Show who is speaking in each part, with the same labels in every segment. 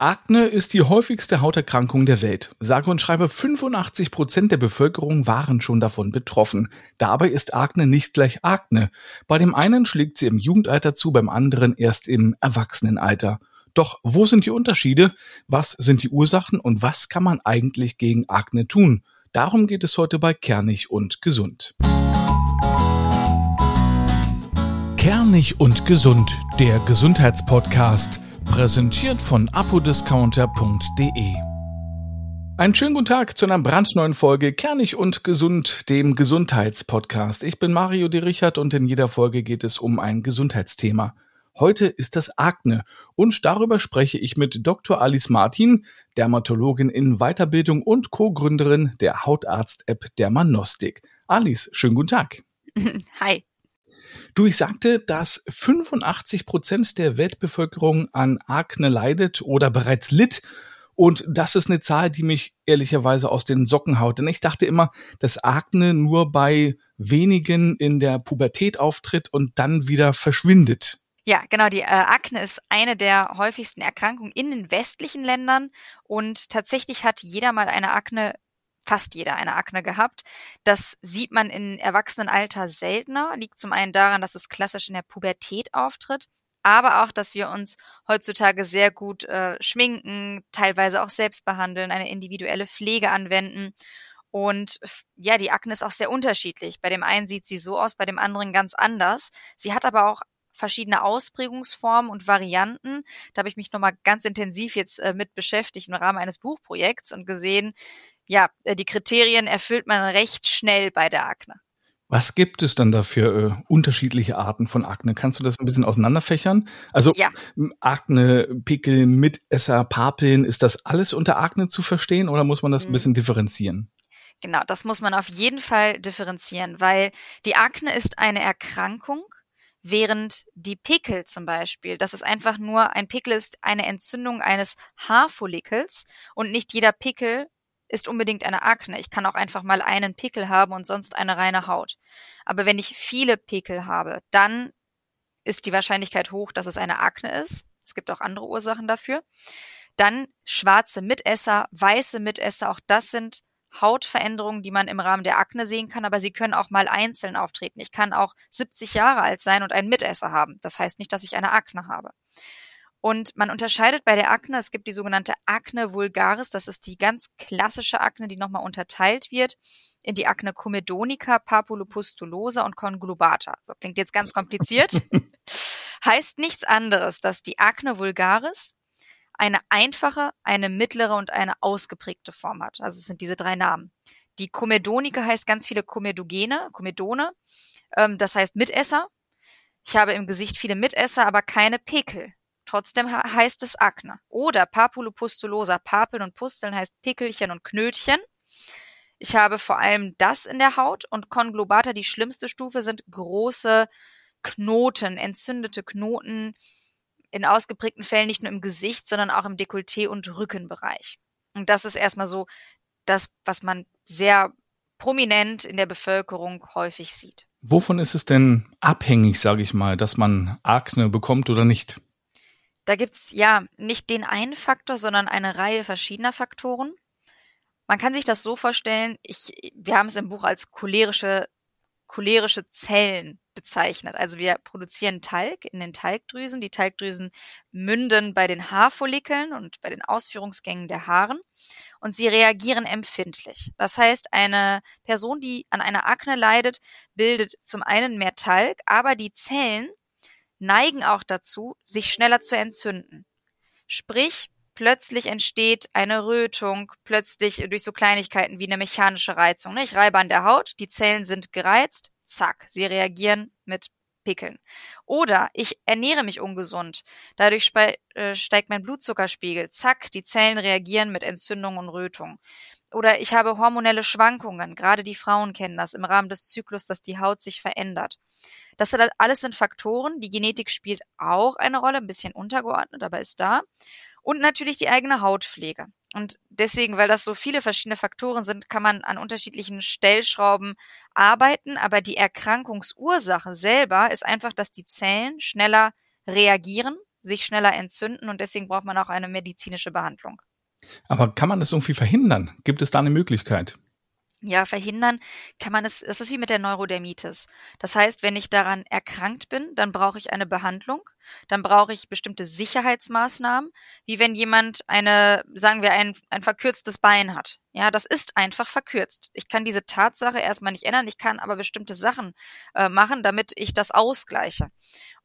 Speaker 1: Akne ist die häufigste Hauterkrankung der Welt. Sage und schreibe 85 Prozent der Bevölkerung waren schon davon betroffen. Dabei ist Akne nicht gleich Akne. Bei dem einen schlägt sie im Jugendalter zu, beim anderen erst im Erwachsenenalter. Doch wo sind die Unterschiede? Was sind die Ursachen und was kann man eigentlich gegen Akne tun? Darum geht es heute bei Kernig und Gesund. Kernig und Gesund, der Gesundheitspodcast Präsentiert von apodiscounter.de. Einen schönen guten Tag zu einer brandneuen Folge Kernig und Gesund, dem Gesundheitspodcast. Ich bin Mario de Richard und in jeder Folge geht es um ein Gesundheitsthema. Heute ist das Akne und darüber spreche ich mit Dr. Alice Martin, Dermatologin in Weiterbildung und Co-Gründerin der Hautarzt-App Dermanostik. Alice, schönen guten Tag.
Speaker 2: Hi.
Speaker 1: Du, ich sagte, dass 85 Prozent der Weltbevölkerung an Akne leidet oder bereits litt. Und das ist eine Zahl, die mich ehrlicherweise aus den Socken haut. Denn ich dachte immer, dass Akne nur bei wenigen in der Pubertät auftritt und dann wieder verschwindet.
Speaker 2: Ja, genau. Die äh, Akne ist eine der häufigsten Erkrankungen in den westlichen Ländern und tatsächlich hat jeder mal eine Akne fast jeder eine Akne gehabt. Das sieht man im Erwachsenenalter seltener, liegt zum einen daran, dass es klassisch in der Pubertät auftritt, aber auch, dass wir uns heutzutage sehr gut äh, schminken, teilweise auch selbst behandeln, eine individuelle Pflege anwenden. Und ja, die Akne ist auch sehr unterschiedlich. Bei dem einen sieht sie so aus, bei dem anderen ganz anders. Sie hat aber auch verschiedene Ausprägungsformen und Varianten. Da habe ich mich nochmal ganz intensiv jetzt äh, mit beschäftigt im Rahmen eines Buchprojekts und gesehen, ja, äh, die Kriterien erfüllt man recht schnell bei der Akne.
Speaker 1: Was gibt es dann dafür äh, unterschiedliche Arten von Akne? Kannst du das ein bisschen auseinanderfächern? Also ja. Akne, Pickel, Mitesser, Papeln, ist das alles unter Akne zu verstehen oder muss man das ein mhm. bisschen differenzieren?
Speaker 2: Genau, das muss man auf jeden Fall differenzieren, weil die Akne ist eine Erkrankung, während die Pickel zum Beispiel, das ist einfach nur, ein Pickel ist eine Entzündung eines Haarfollikels und nicht jeder Pickel ist unbedingt eine Akne. Ich kann auch einfach mal einen Pickel haben und sonst eine reine Haut. Aber wenn ich viele Pickel habe, dann ist die Wahrscheinlichkeit hoch, dass es eine Akne ist. Es gibt auch andere Ursachen dafür. Dann schwarze Mitesser, weiße Mitesser, auch das sind Hautveränderungen, die man im Rahmen der Akne sehen kann, aber sie können auch mal einzeln auftreten. Ich kann auch 70 Jahre alt sein und einen Mitesser haben. Das heißt nicht, dass ich eine Akne habe. Und man unterscheidet bei der Akne, es gibt die sogenannte Akne vulgaris, das ist die ganz klassische Akne, die nochmal unterteilt wird in die Akne comedonica, papulopustulosa und conglobata. So klingt jetzt ganz kompliziert. heißt nichts anderes, dass die Akne vulgaris eine einfache, eine mittlere und eine ausgeprägte Form hat. Also es sind diese drei Namen. Die Comedonica heißt ganz viele Comedogene, Comedone, ähm, das heißt Mitesser. Ich habe im Gesicht viele Mitesser, aber keine Pekel. Trotzdem heißt es Akne. Oder Papulopustulosa, Papeln und Pusteln heißt Pickelchen und Knötchen. Ich habe vor allem das in der Haut und Konglobata, die schlimmste Stufe, sind große Knoten, entzündete Knoten, in ausgeprägten Fällen nicht nur im Gesicht, sondern auch im Dekolleté und Rückenbereich. Und das ist erstmal so das, was man sehr prominent in der Bevölkerung häufig sieht.
Speaker 1: Wovon ist es denn abhängig, sage ich mal, dass man Akne bekommt oder nicht?
Speaker 2: Da gibt's ja nicht den einen Faktor, sondern eine Reihe verschiedener Faktoren. Man kann sich das so vorstellen, ich, wir haben es im Buch als cholerische, cholerische Zellen bezeichnet. Also wir produzieren Talg in den Talgdrüsen. Die Talgdrüsen münden bei den Haarfollikeln und bei den Ausführungsgängen der Haaren und sie reagieren empfindlich. Das heißt, eine Person, die an einer Akne leidet, bildet zum einen mehr Talg, aber die Zellen neigen auch dazu, sich schneller zu entzünden. Sprich, plötzlich entsteht eine Rötung, plötzlich durch so Kleinigkeiten wie eine mechanische Reizung. Ne? Ich reibe an der Haut, die Zellen sind gereizt, zack, sie reagieren mit Pickeln. Oder ich ernähre mich ungesund, dadurch äh, steigt mein Blutzuckerspiegel, zack, die Zellen reagieren mit Entzündung und Rötung. Oder ich habe hormonelle Schwankungen, gerade die Frauen kennen das im Rahmen des Zyklus, dass die Haut sich verändert. Das alles sind Faktoren. Die Genetik spielt auch eine Rolle, ein bisschen untergeordnet, aber ist da. Und natürlich die eigene Hautpflege. Und deswegen, weil das so viele verschiedene Faktoren sind, kann man an unterschiedlichen Stellschrauben arbeiten. Aber die Erkrankungsursache selber ist einfach, dass die Zellen schneller reagieren, sich schneller entzünden und deswegen braucht man auch eine medizinische Behandlung.
Speaker 1: Aber kann man das irgendwie verhindern? Gibt es da eine Möglichkeit?
Speaker 2: Ja, verhindern kann man es, es ist wie mit der Neurodermitis. Das heißt, wenn ich daran erkrankt bin, dann brauche ich eine Behandlung, dann brauche ich bestimmte Sicherheitsmaßnahmen, wie wenn jemand eine, sagen wir, ein, ein verkürztes Bein hat. Ja, das ist einfach verkürzt. Ich kann diese Tatsache erstmal nicht ändern, ich kann aber bestimmte Sachen äh, machen, damit ich das ausgleiche.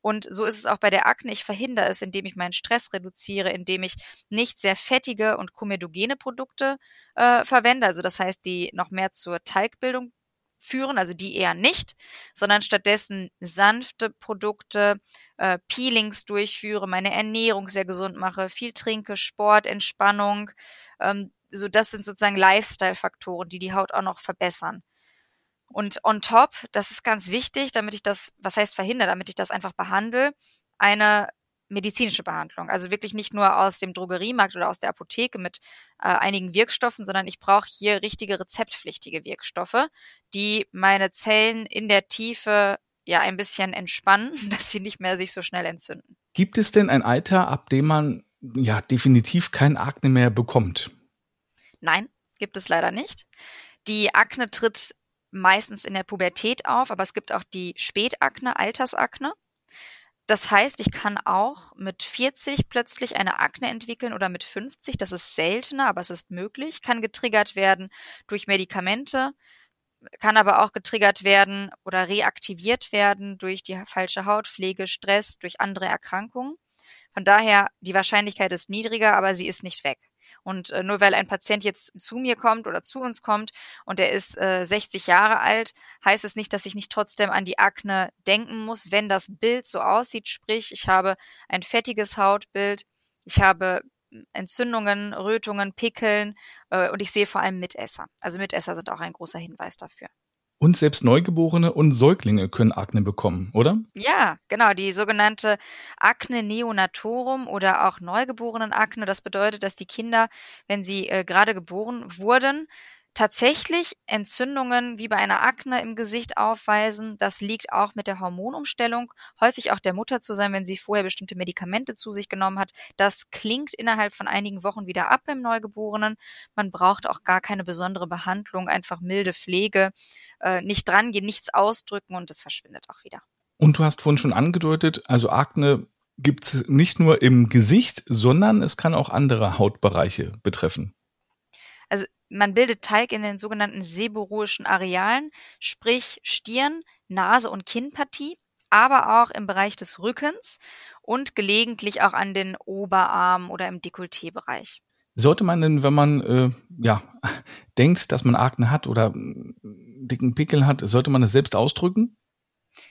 Speaker 2: Und so ist es auch bei der Akne. Ich verhindere es, indem ich meinen Stress reduziere, indem ich nicht sehr fettige und komedogene Produkte äh, verwende. Also das heißt, die noch mehr zur Teigbildung führen, also die eher nicht, sondern stattdessen sanfte Produkte, äh, Peelings durchführe, meine Ernährung sehr gesund mache, viel trinke, Sport, Entspannung. Ähm, so das sind sozusagen Lifestyle-Faktoren, die die Haut auch noch verbessern. Und on top, das ist ganz wichtig, damit ich das, was heißt verhindere, damit ich das einfach behandle, eine medizinische Behandlung. Also wirklich nicht nur aus dem Drogeriemarkt oder aus der Apotheke mit äh, einigen Wirkstoffen, sondern ich brauche hier richtige rezeptpflichtige Wirkstoffe, die meine Zellen in der Tiefe ja ein bisschen entspannen, dass sie nicht mehr sich so schnell entzünden.
Speaker 1: Gibt es denn ein Alter, ab dem man ja definitiv kein Akne mehr bekommt?
Speaker 2: Nein, gibt es leider nicht. Die Akne tritt meistens in der Pubertät auf, aber es gibt auch die Spätakne, Altersakne. Das heißt, ich kann auch mit 40 plötzlich eine Akne entwickeln oder mit 50. Das ist seltener, aber es ist möglich. Kann getriggert werden durch Medikamente, kann aber auch getriggert werden oder reaktiviert werden durch die falsche Hautpflege, Stress, durch andere Erkrankungen. Von daher, die Wahrscheinlichkeit ist niedriger, aber sie ist nicht weg. Und äh, nur weil ein Patient jetzt zu mir kommt oder zu uns kommt und er ist äh, 60 Jahre alt, heißt es nicht, dass ich nicht trotzdem an die Akne denken muss, wenn das Bild so aussieht. Sprich, ich habe ein fettiges Hautbild, ich habe Entzündungen, Rötungen, Pickeln äh, und ich sehe vor allem Mitesser. Also Mitesser sind auch ein großer Hinweis dafür.
Speaker 1: Und selbst Neugeborene und Säuglinge können Akne bekommen, oder?
Speaker 2: Ja, genau. Die sogenannte Akne neonatorum oder auch Neugeborenenakne. Das bedeutet, dass die Kinder, wenn sie äh, gerade geboren wurden, tatsächlich Entzündungen wie bei einer Akne im Gesicht aufweisen. Das liegt auch mit der Hormonumstellung, häufig auch der Mutter zu sein, wenn sie vorher bestimmte Medikamente zu sich genommen hat. Das klingt innerhalb von einigen Wochen wieder ab im Neugeborenen. Man braucht auch gar keine besondere Behandlung, einfach milde Pflege, äh, nicht drangehen, nichts ausdrücken und es verschwindet auch wieder.
Speaker 1: Und du hast vorhin schon angedeutet, also Akne gibt es nicht nur im Gesicht, sondern es kann auch andere Hautbereiche betreffen.
Speaker 2: Also man bildet Teig in den sogenannten seborrhoischen Arealen, sprich Stirn, Nase und Kinnpartie, aber auch im Bereich des Rückens und gelegentlich auch an den Oberarmen oder im Dekolleté-Bereich.
Speaker 1: Sollte man denn, wenn man äh, ja denkt, dass man Akne hat oder dicken Pickel hat, sollte man es selbst ausdrücken?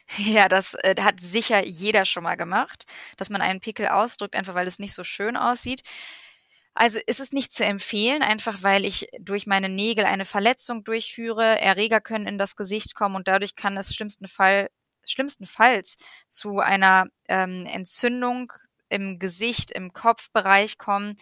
Speaker 2: Ja, das äh, hat sicher jeder schon mal gemacht, dass man einen Pickel ausdrückt, einfach weil es nicht so schön aussieht. Also ist es nicht zu empfehlen, einfach weil ich durch meine Nägel eine Verletzung durchführe, Erreger können in das Gesicht kommen und dadurch kann es schlimmsten Fall, schlimmstenfalls zu einer ähm, Entzündung im Gesicht, im Kopfbereich kommen.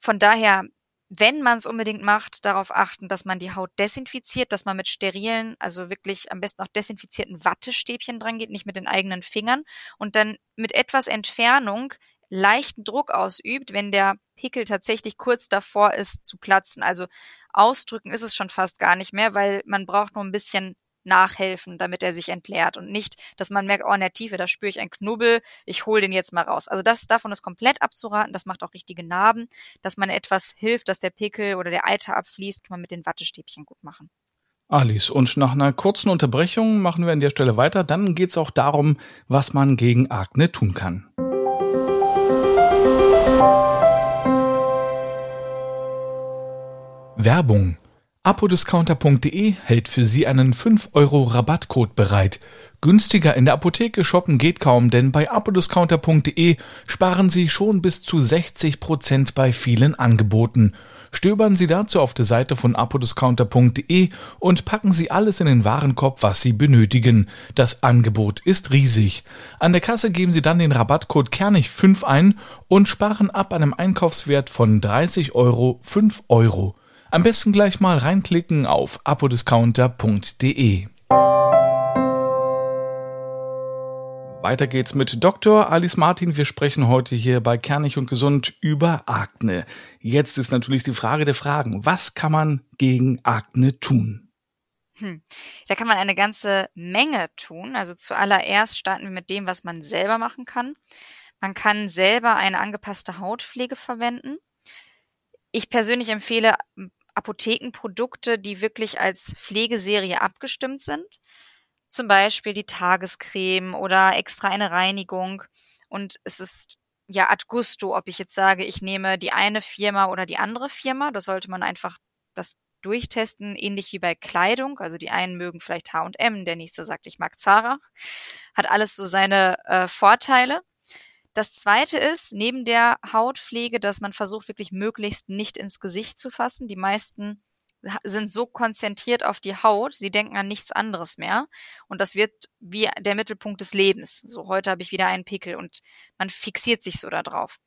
Speaker 2: Von daher, wenn man es unbedingt macht, darauf achten, dass man die Haut desinfiziert, dass man mit sterilen, also wirklich am besten auch desinfizierten Wattestäbchen dran geht, nicht mit den eigenen Fingern und dann mit etwas Entfernung leichten Druck ausübt, wenn der Pickel tatsächlich kurz davor ist zu platzen. Also ausdrücken ist es schon fast gar nicht mehr, weil man braucht nur ein bisschen nachhelfen, damit er sich entleert und nicht, dass man merkt, oh, in der Tiefe, da spüre ich einen Knubbel, ich hole den jetzt mal raus. Also das davon ist komplett abzuraten, das macht auch richtige Narben, dass man etwas hilft, dass der Pickel oder der Eiter abfließt, kann man mit den Wattestäbchen gut machen.
Speaker 1: Alice, und nach einer kurzen Unterbrechung machen wir an der Stelle weiter. Dann geht es auch darum, was man gegen Akne tun kann. Werbung. Apodiscounter.de hält für Sie einen 5 Euro Rabattcode bereit. Günstiger in der Apotheke shoppen geht kaum, denn bei apodiscounter.de sparen Sie schon bis zu 60 Prozent bei vielen Angeboten. Stöbern Sie dazu auf der Seite von apodiscounter.de und packen Sie alles in den Warenkorb, was Sie benötigen. Das Angebot ist riesig. An der Kasse geben Sie dann den Rabattcode Kernig5 ein und sparen ab einem Einkaufswert von 30 Euro 5 Euro. Am besten gleich mal reinklicken auf apodiscounter.de. Weiter geht's mit Dr. Alice Martin. Wir sprechen heute hier bei Kernig und Gesund über Akne. Jetzt ist natürlich die Frage der Fragen. Was kann man gegen Akne tun?
Speaker 2: Hm. Da kann man eine ganze Menge tun. Also zuallererst starten wir mit dem, was man selber machen kann. Man kann selber eine angepasste Hautpflege verwenden. Ich persönlich empfehle Apothekenprodukte, die wirklich als Pflegeserie abgestimmt sind zum Beispiel die Tagescreme oder extra eine Reinigung. Und es ist ja ad gusto, ob ich jetzt sage, ich nehme die eine Firma oder die andere Firma. Da sollte man einfach das durchtesten, ähnlich wie bei Kleidung. Also die einen mögen vielleicht H&M, der nächste sagt, ich mag Zara. Hat alles so seine äh, Vorteile. Das zweite ist, neben der Hautpflege, dass man versucht, wirklich möglichst nicht ins Gesicht zu fassen. Die meisten sind so konzentriert auf die Haut, sie denken an nichts anderes mehr. Und das wird wie der Mittelpunkt des Lebens. So, heute habe ich wieder einen Pickel und man fixiert sich so darauf.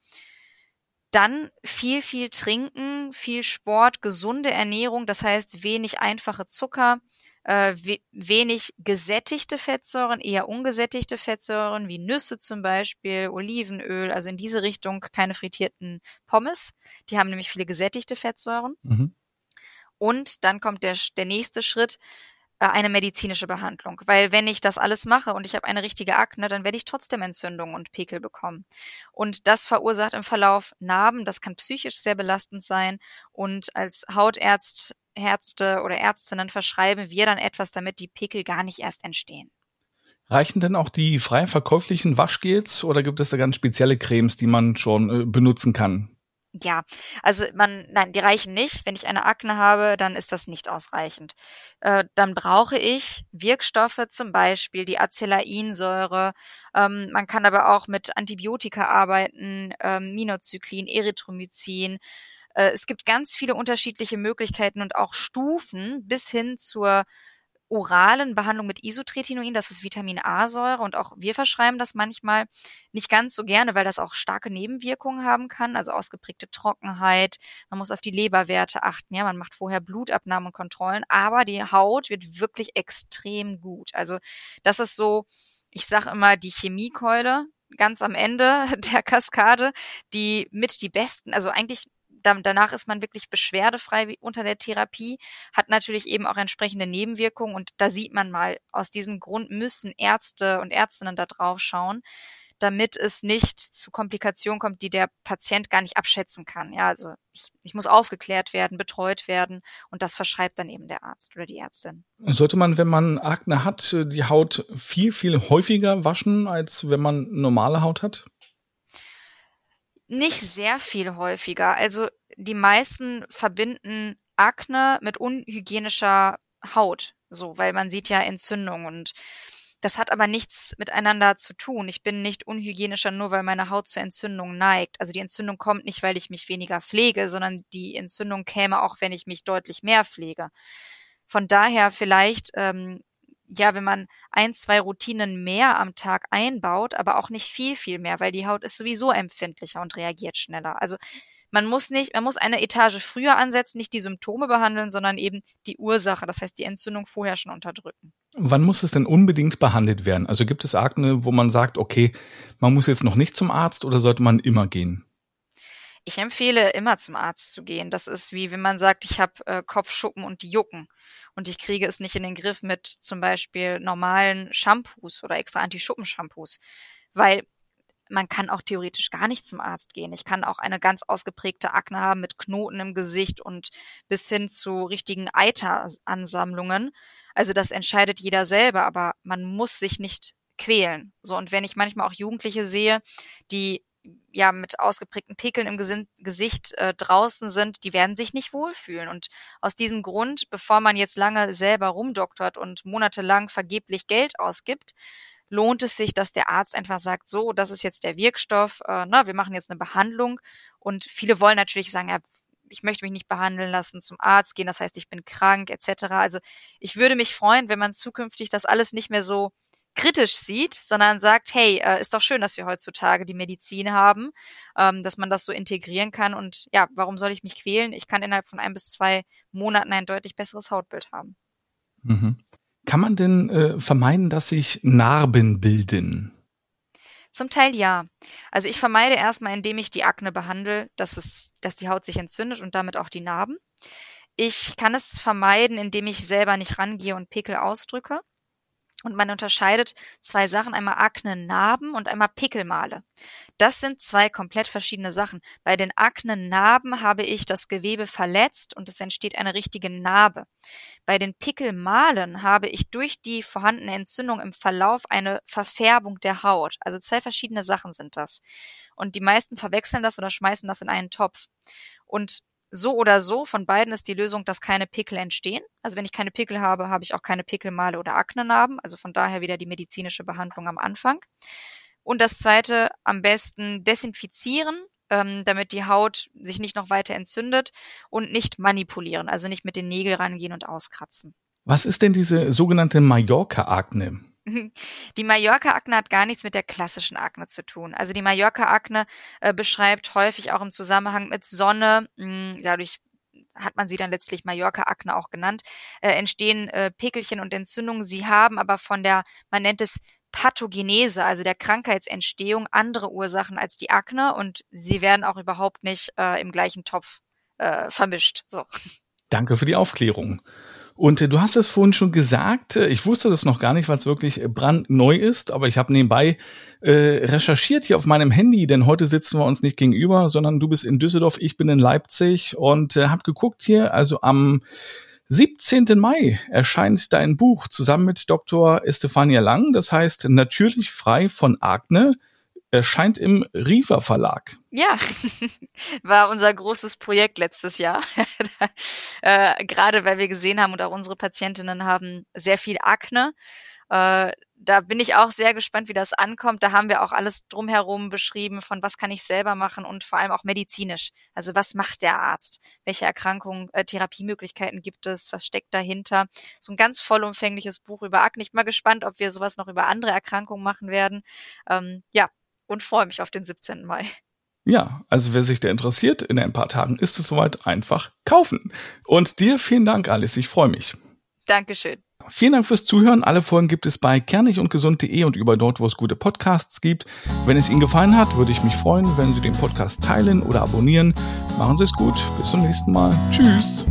Speaker 2: Dann viel, viel trinken, viel Sport, gesunde Ernährung, das heißt wenig einfache Zucker, äh, we wenig gesättigte Fettsäuren, eher ungesättigte Fettsäuren wie Nüsse zum Beispiel, Olivenöl, also in diese Richtung keine frittierten Pommes. Die haben nämlich viele gesättigte Fettsäuren. Mhm. Und dann kommt der, der nächste Schritt, äh, eine medizinische Behandlung. Weil wenn ich das alles mache und ich habe eine richtige Akne, dann werde ich trotzdem Entzündungen und Pickel bekommen. Und das verursacht im Verlauf Narben, das kann psychisch sehr belastend sein. Und als Hautärzte oder Ärztinnen verschreiben wir dann etwas, damit die Pickel gar nicht erst entstehen.
Speaker 1: Reichen denn auch die frei verkäuflichen Waschgels oder gibt es da ganz spezielle Cremes, die man schon äh, benutzen kann?
Speaker 2: Ja, also man, nein, die reichen nicht. Wenn ich eine Akne habe, dann ist das nicht ausreichend. Äh, dann brauche ich Wirkstoffe, zum Beispiel die Acelainsäure. Ähm, man kann aber auch mit Antibiotika arbeiten, ähm, Minozyklin, Erythromycin. Äh, es gibt ganz viele unterschiedliche Möglichkeiten und auch Stufen bis hin zur oralen Behandlung mit Isotretinoin, das ist Vitamin A-Säure und auch wir verschreiben das manchmal nicht ganz so gerne, weil das auch starke Nebenwirkungen haben kann, also ausgeprägte Trockenheit, man muss auf die Leberwerte achten, ja, man macht vorher Blutabnahmen und Kontrollen, aber die Haut wird wirklich extrem gut. Also das ist so, ich sage immer die Chemiekeule ganz am Ende der Kaskade, die mit die besten, also eigentlich danach ist man wirklich beschwerdefrei unter der Therapie, hat natürlich eben auch entsprechende Nebenwirkungen und da sieht man mal, aus diesem Grund müssen Ärzte und Ärztinnen da drauf schauen, damit es nicht zu Komplikationen kommt, die der Patient gar nicht abschätzen kann. Ja, also ich, ich muss aufgeklärt werden, betreut werden und das verschreibt dann eben der Arzt oder die Ärztin.
Speaker 1: Sollte man, wenn man Akne hat, die Haut viel, viel häufiger waschen, als wenn man normale Haut hat?
Speaker 2: Nicht sehr viel häufiger. Also die meisten verbinden Akne mit unhygienischer Haut, so, weil man sieht ja Entzündung und das hat aber nichts miteinander zu tun. Ich bin nicht unhygienischer, nur weil meine Haut zur Entzündung neigt. Also die Entzündung kommt nicht, weil ich mich weniger pflege, sondern die Entzündung käme auch, wenn ich mich deutlich mehr pflege. Von daher vielleicht ähm, ja, wenn man ein, zwei Routinen mehr am Tag einbaut, aber auch nicht viel, viel mehr, weil die Haut ist sowieso empfindlicher und reagiert schneller. Also man muss nicht, man muss eine Etage früher ansetzen, nicht die Symptome behandeln, sondern eben die Ursache, das heißt die Entzündung vorher schon unterdrücken.
Speaker 1: Wann muss es denn unbedingt behandelt werden? Also gibt es Akne, wo man sagt, okay, man muss jetzt noch nicht zum Arzt oder sollte man immer gehen?
Speaker 2: Ich empfehle immer zum Arzt zu gehen. Das ist wie wenn man sagt, ich habe äh, Kopfschuppen und die jucken und ich kriege es nicht in den Griff mit zum Beispiel normalen Shampoos oder extra Anti-Schuppen-Shampoos, weil man kann auch theoretisch gar nicht zum Arzt gehen. Ich kann auch eine ganz ausgeprägte Akne haben mit Knoten im Gesicht und bis hin zu richtigen Eiteransammlungen. Also das entscheidet jeder selber, aber man muss sich nicht quälen. So und wenn ich manchmal auch Jugendliche sehe, die ja mit ausgeprägten Pickeln im Gesicht äh, draußen sind, die werden sich nicht wohlfühlen. Und aus diesem Grund, bevor man jetzt lange selber rumdoktort und monatelang vergeblich Geld ausgibt, lohnt es sich, dass der Arzt einfach sagt, so, das ist jetzt der Wirkstoff, äh, na, wir machen jetzt eine Behandlung. Und viele wollen natürlich sagen, ja, ich möchte mich nicht behandeln lassen, zum Arzt gehen, das heißt, ich bin krank, etc. Also ich würde mich freuen, wenn man zukünftig das alles nicht mehr so kritisch sieht, sondern sagt, hey, äh, ist doch schön, dass wir heutzutage die Medizin haben, ähm, dass man das so integrieren kann und ja, warum soll ich mich quälen? Ich kann innerhalb von ein bis zwei Monaten ein deutlich besseres Hautbild haben.
Speaker 1: Mhm. Kann man denn äh, vermeiden, dass sich Narben bilden?
Speaker 2: Zum Teil ja. Also ich vermeide erstmal, indem ich die Akne behandle, dass es, dass die Haut sich entzündet und damit auch die Narben. Ich kann es vermeiden, indem ich selber nicht rangehe und Pickel ausdrücke. Und man unterscheidet zwei Sachen, einmal Akne-Narben und einmal Pickelmale. Das sind zwei komplett verschiedene Sachen. Bei den Akne-Narben habe ich das Gewebe verletzt und es entsteht eine richtige Narbe. Bei den Pickelmalen habe ich durch die vorhandene Entzündung im Verlauf eine Verfärbung der Haut. Also zwei verschiedene Sachen sind das. Und die meisten verwechseln das oder schmeißen das in einen Topf. Und so oder so, von beiden ist die Lösung, dass keine Pickel entstehen. Also wenn ich keine Pickel habe, habe ich auch keine Pickelmale oder Aknenarben. Also von daher wieder die medizinische Behandlung am Anfang. Und das zweite, am besten desinfizieren, ähm, damit die Haut sich nicht noch weiter entzündet und nicht manipulieren, also nicht mit den Nägeln rangehen und auskratzen.
Speaker 1: Was ist denn diese sogenannte Mallorca-Akne?
Speaker 2: Die Mallorca-Akne hat gar nichts mit der klassischen Akne zu tun. Also die Mallorca-Akne äh, beschreibt häufig auch im Zusammenhang mit Sonne, mh, hm, dadurch hat man sie dann letztlich Mallorca-Akne auch genannt, äh, entstehen äh, Pickelchen und Entzündungen. Sie haben aber von der, man nennt es Pathogenese, also der Krankheitsentstehung, andere Ursachen als die Akne und sie werden auch überhaupt nicht äh, im gleichen Topf äh, vermischt. So.
Speaker 1: Danke für die Aufklärung. Und äh, du hast es vorhin schon gesagt, äh, ich wusste das noch gar nicht, weil es wirklich äh, brandneu ist, aber ich habe nebenbei äh, recherchiert hier auf meinem Handy, denn heute sitzen wir uns nicht gegenüber, sondern du bist in Düsseldorf, ich bin in Leipzig und äh, habe geguckt hier, also am 17. Mai erscheint dein Buch zusammen mit Dr. Estefania Lang, das heißt Natürlich frei von Akne, erscheint im Riva Verlag.
Speaker 2: Ja, war unser großes Projekt letztes Jahr. äh, gerade weil wir gesehen haben und auch unsere Patientinnen haben sehr viel Akne. Äh, da bin ich auch sehr gespannt, wie das ankommt. Da haben wir auch alles drumherum beschrieben, von was kann ich selber machen und vor allem auch medizinisch. Also was macht der Arzt? Welche Erkrankungen, äh, Therapiemöglichkeiten gibt es? Was steckt dahinter? So ein ganz vollumfängliches Buch über Akne. Ich bin mal gespannt, ob wir sowas noch über andere Erkrankungen machen werden. Ähm, ja, und freue mich auf den 17. Mai.
Speaker 1: Ja, also wer sich da interessiert, in ein paar Tagen ist es soweit einfach kaufen. Und dir vielen Dank, Alice. Ich freue mich.
Speaker 2: Dankeschön.
Speaker 1: Vielen Dank fürs Zuhören. Alle Folgen gibt es bei kernigundgesund.de und über dort, wo es gute Podcasts gibt. Wenn es Ihnen gefallen hat, würde ich mich freuen, wenn Sie den Podcast teilen oder abonnieren. Machen Sie es gut. Bis zum nächsten Mal. Tschüss.